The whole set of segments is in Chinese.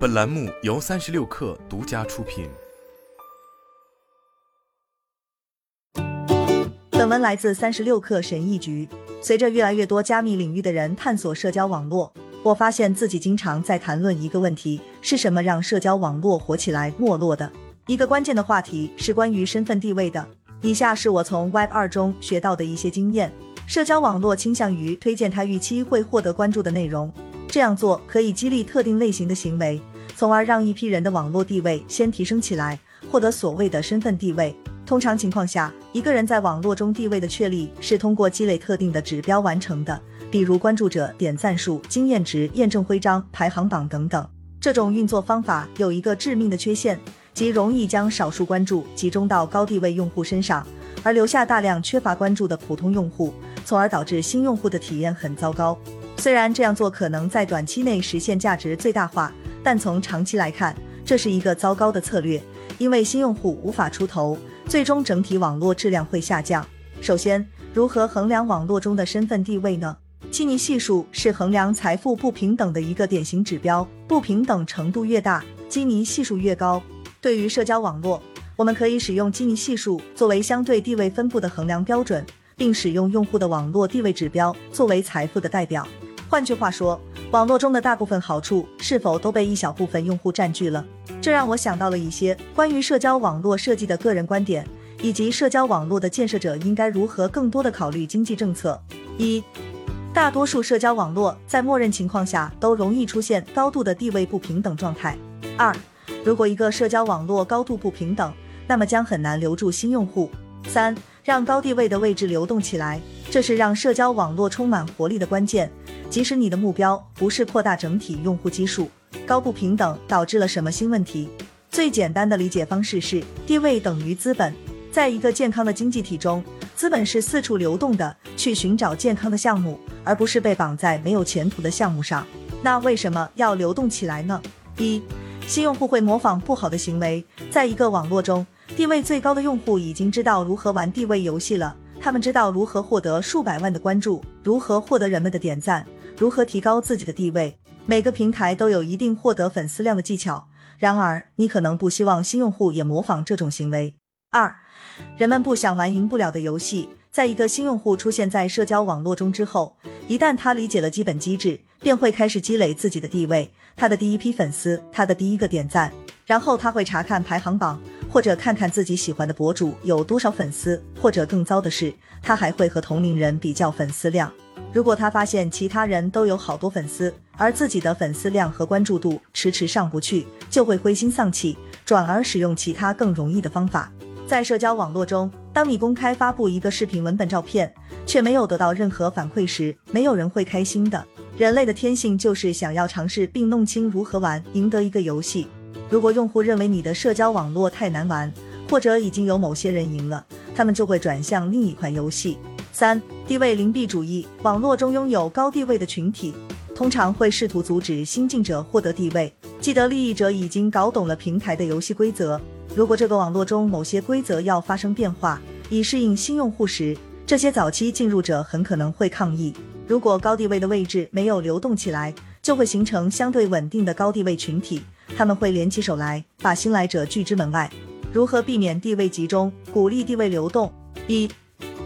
本栏目由三十六氪独家出品。本文来自三十六氪神译局。随着越来越多加密领域的人探索社交网络，我发现自己经常在谈论一个问题：是什么让社交网络火起来、没落的？一个关键的话题是关于身份地位的。以下是我从 Web 二中学到的一些经验：社交网络倾向于推荐他预期会获得关注的内容，这样做可以激励特定类型的行为。从而让一批人的网络地位先提升起来，获得所谓的身份地位。通常情况下，一个人在网络中地位的确立是通过积累特定的指标完成的，比如关注者、点赞数、经验值、验证徽章、排行榜等等。这种运作方法有一个致命的缺陷，即容易将少数关注集中到高地位用户身上，而留下大量缺乏关注的普通用户，从而导致新用户的体验很糟糕。虽然这样做可能在短期内实现价值最大化。但从长期来看，这是一个糟糕的策略，因为新用户无法出头，最终整体网络质量会下降。首先，如何衡量网络中的身份地位呢？基尼系数是衡量财富不平等的一个典型指标，不平等程度越大，基尼系数越高。对于社交网络，我们可以使用基尼系数作为相对地位分布的衡量标准，并使用用户的网络地位指标作为财富的代表。换句话说，网络中的大部分好处是否都被一小部分用户占据了？这让我想到了一些关于社交网络设计的个人观点，以及社交网络的建设者应该如何更多的考虑经济政策。一、大多数社交网络在默认情况下都容易出现高度的地位不平等状态。二、如果一个社交网络高度不平等，那么将很难留住新用户。三、让高地位的位置流动起来，这是让社交网络充满活力的关键。即使你的目标不是扩大整体用户基数，高不平等导致了什么新问题？最简单的理解方式是地位等于资本。在一个健康的经济体中，资本是四处流动的，去寻找健康的项目，而不是被绑在没有前途的项目上。那为什么要流动起来呢？一，新用户会模仿不好的行为。在一个网络中，地位最高的用户已经知道如何玩地位游戏了，他们知道如何获得数百万的关注，如何获得人们的点赞。如何提高自己的地位？每个平台都有一定获得粉丝量的技巧。然而，你可能不希望新用户也模仿这种行为。二，人们不想玩赢不了的游戏。在一个新用户出现在社交网络中之后，一旦他理解了基本机制，便会开始积累自己的地位，他的第一批粉丝，他的第一个点赞。然后他会查看排行榜，或者看看自己喜欢的博主有多少粉丝，或者更糟的是，他还会和同龄人比较粉丝量。如果他发现其他人都有好多粉丝，而自己的粉丝量和关注度迟迟上不去，就会灰心丧气，转而使用其他更容易的方法。在社交网络中，当你公开发布一个视频、文本、照片，却没有得到任何反馈时，没有人会开心的。人类的天性就是想要尝试并弄清如何玩赢得一个游戏。如果用户认为你的社交网络太难玩，或者已经有某些人赢了，他们就会转向另一款游戏。三地位灵璧主义，网络中拥有高地位的群体，通常会试图阻止新进者获得地位。既得利益者已经搞懂了平台的游戏规则，如果这个网络中某些规则要发生变化，以适应新用户时，这些早期进入者很可能会抗议。如果高地位的位置没有流动起来，就会形成相对稳定的高地位群体，他们会联起手来，把新来者拒之门外。如何避免地位集中，鼓励地位流动？一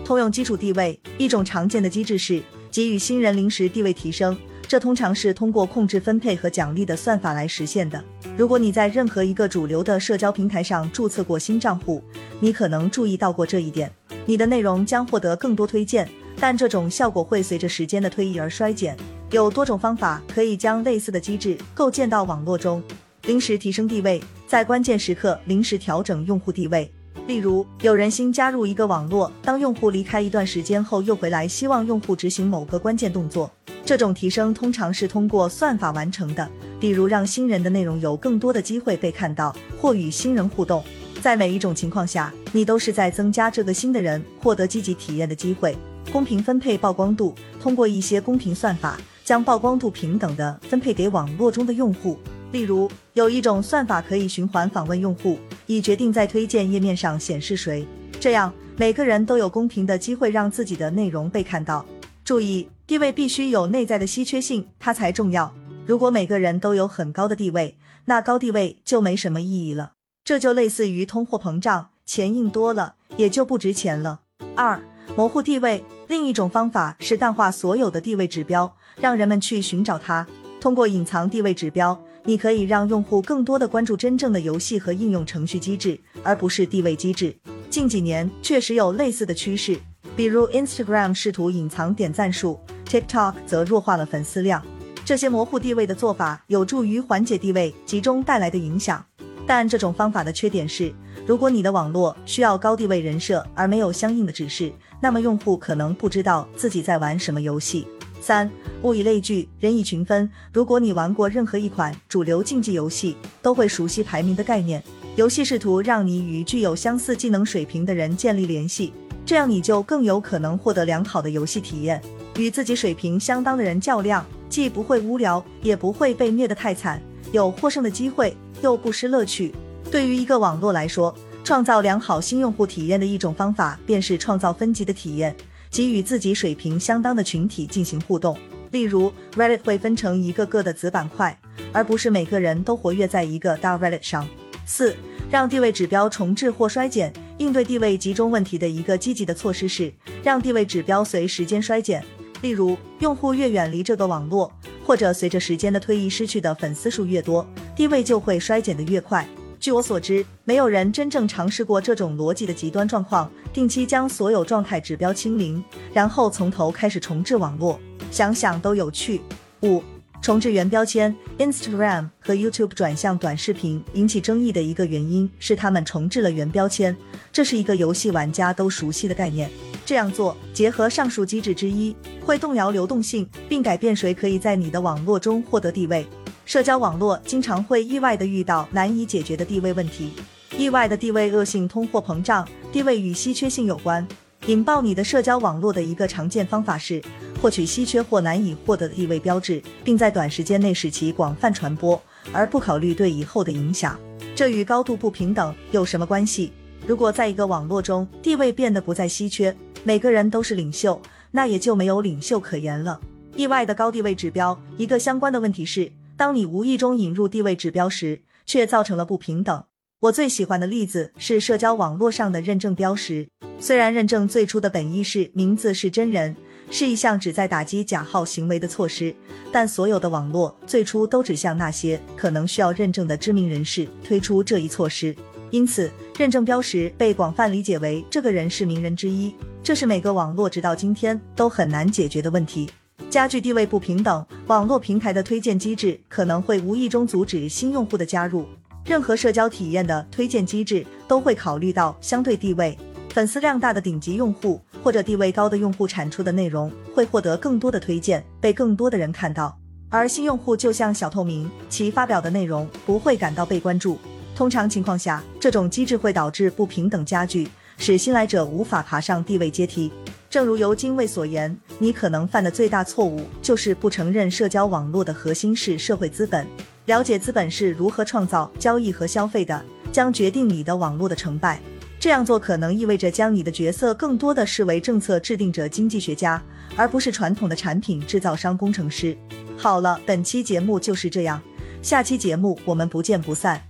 通用基础地位，一种常见的机制是给予新人临时地位提升，这通常是通过控制分配和奖励的算法来实现的。如果你在任何一个主流的社交平台上注册过新账户，你可能注意到过这一点，你的内容将获得更多推荐，但这种效果会随着时间的推移而衰减。有多种方法可以将类似的机制构建到网络中，临时提升地位，在关键时刻临时调整用户地位。例如，有人新加入一个网络，当用户离开一段时间后又回来，希望用户执行某个关键动作。这种提升通常是通过算法完成的，比如让新人的内容有更多的机会被看到，或与新人互动。在每一种情况下，你都是在增加这个新的人获得积极体验的机会。公平分配曝光度，通过一些公平算法，将曝光度平等的分配给网络中的用户。例如，有一种算法可以循环访问用户，以决定在推荐页面上显示谁，这样每个人都有公平的机会让自己的内容被看到。注意，地位必须有内在的稀缺性，它才重要。如果每个人都有很高的地位，那高地位就没什么意义了。这就类似于通货膨胀，钱印多了也就不值钱了。二、模糊地位。另一种方法是淡化所有的地位指标，让人们去寻找它。通过隐藏地位指标，你可以让用户更多的关注真正的游戏和应用程序机制，而不是地位机制。近几年确实有类似的趋势，比如 Instagram 试图隐藏点赞数，TikTok 则弱化了粉丝量。这些模糊地位的做法有助于缓解地位集中带来的影响。但这种方法的缺点是，如果你的网络需要高地位人设而没有相应的指示，那么用户可能不知道自己在玩什么游戏。三，物以类聚，人以群分。如果你玩过任何一款主流竞技游戏，都会熟悉排名的概念。游戏试图让你与具有相似技能水平的人建立联系，这样你就更有可能获得良好的游戏体验。与自己水平相当的人较量，既不会无聊，也不会被虐得太惨，有获胜的机会。又不失乐趣。对于一个网络来说，创造良好新用户体验的一种方法，便是创造分级的体验，即与自己水平相当的群体进行互动。例如，Reddit 会分成一个个的子板块，而不是每个人都活跃在一个大 Reddit 上。四、让地位指标重置或衰减。应对地位集中问题的一个积极的措施是，让地位指标随时间衰减。例如，用户越远离这个网络，或者随着时间的推移失去的粉丝数越多。地位就会衰减的越快。据我所知，没有人真正尝试过这种逻辑的极端状况：定期将所有状态指标清零，然后从头开始重置网络。想想都有趣。五、重置原标签。Instagram 和 YouTube 转向短视频引起争议的一个原因是他们重置了原标签，这是一个游戏玩家都熟悉的概念。这样做结合上述机制之一，会动摇流动性，并改变谁可以在你的网络中获得地位。社交网络经常会意外地遇到难以解决的地位问题，意外的地位恶性通货膨胀，地位与稀缺性有关。引爆你的社交网络的一个常见方法是获取稀缺或难以获得的地位标志，并在短时间内使其广泛传播，而不考虑对以后的影响。这与高度不平等有什么关系？如果在一个网络中地位变得不再稀缺，每个人都是领袖，那也就没有领袖可言了。意外的高地位指标，一个相关的问题是。当你无意中引入地位指标时，却造成了不平等。我最喜欢的例子是社交网络上的认证标识。虽然认证最初的本意是名字是真人，是一项旨在打击假号行为的措施，但所有的网络最初都指向那些可能需要认证的知名人士推出这一措施。因此，认证标识被广泛理解为这个人是名人之一。这是每个网络直到今天都很难解决的问题。加剧地位不平等，网络平台的推荐机制可能会无意中阻止新用户的加入。任何社交体验的推荐机制都会考虑到相对地位，粉丝量大的顶级用户或者地位高的用户产出的内容会获得更多的推荐，被更多的人看到。而新用户就像小透明，其发表的内容不会感到被关注。通常情况下，这种机制会导致不平等加剧，使新来者无法爬上地位阶梯。正如尤金卫所言，你可能犯的最大错误就是不承认社交网络的核心是社会资本。了解资本是如何创造、交易和消费的，将决定你的网络的成败。这样做可能意味着将你的角色更多的视为政策制定者、经济学家，而不是传统的产品制造商、工程师。好了，本期节目就是这样，下期节目我们不见不散。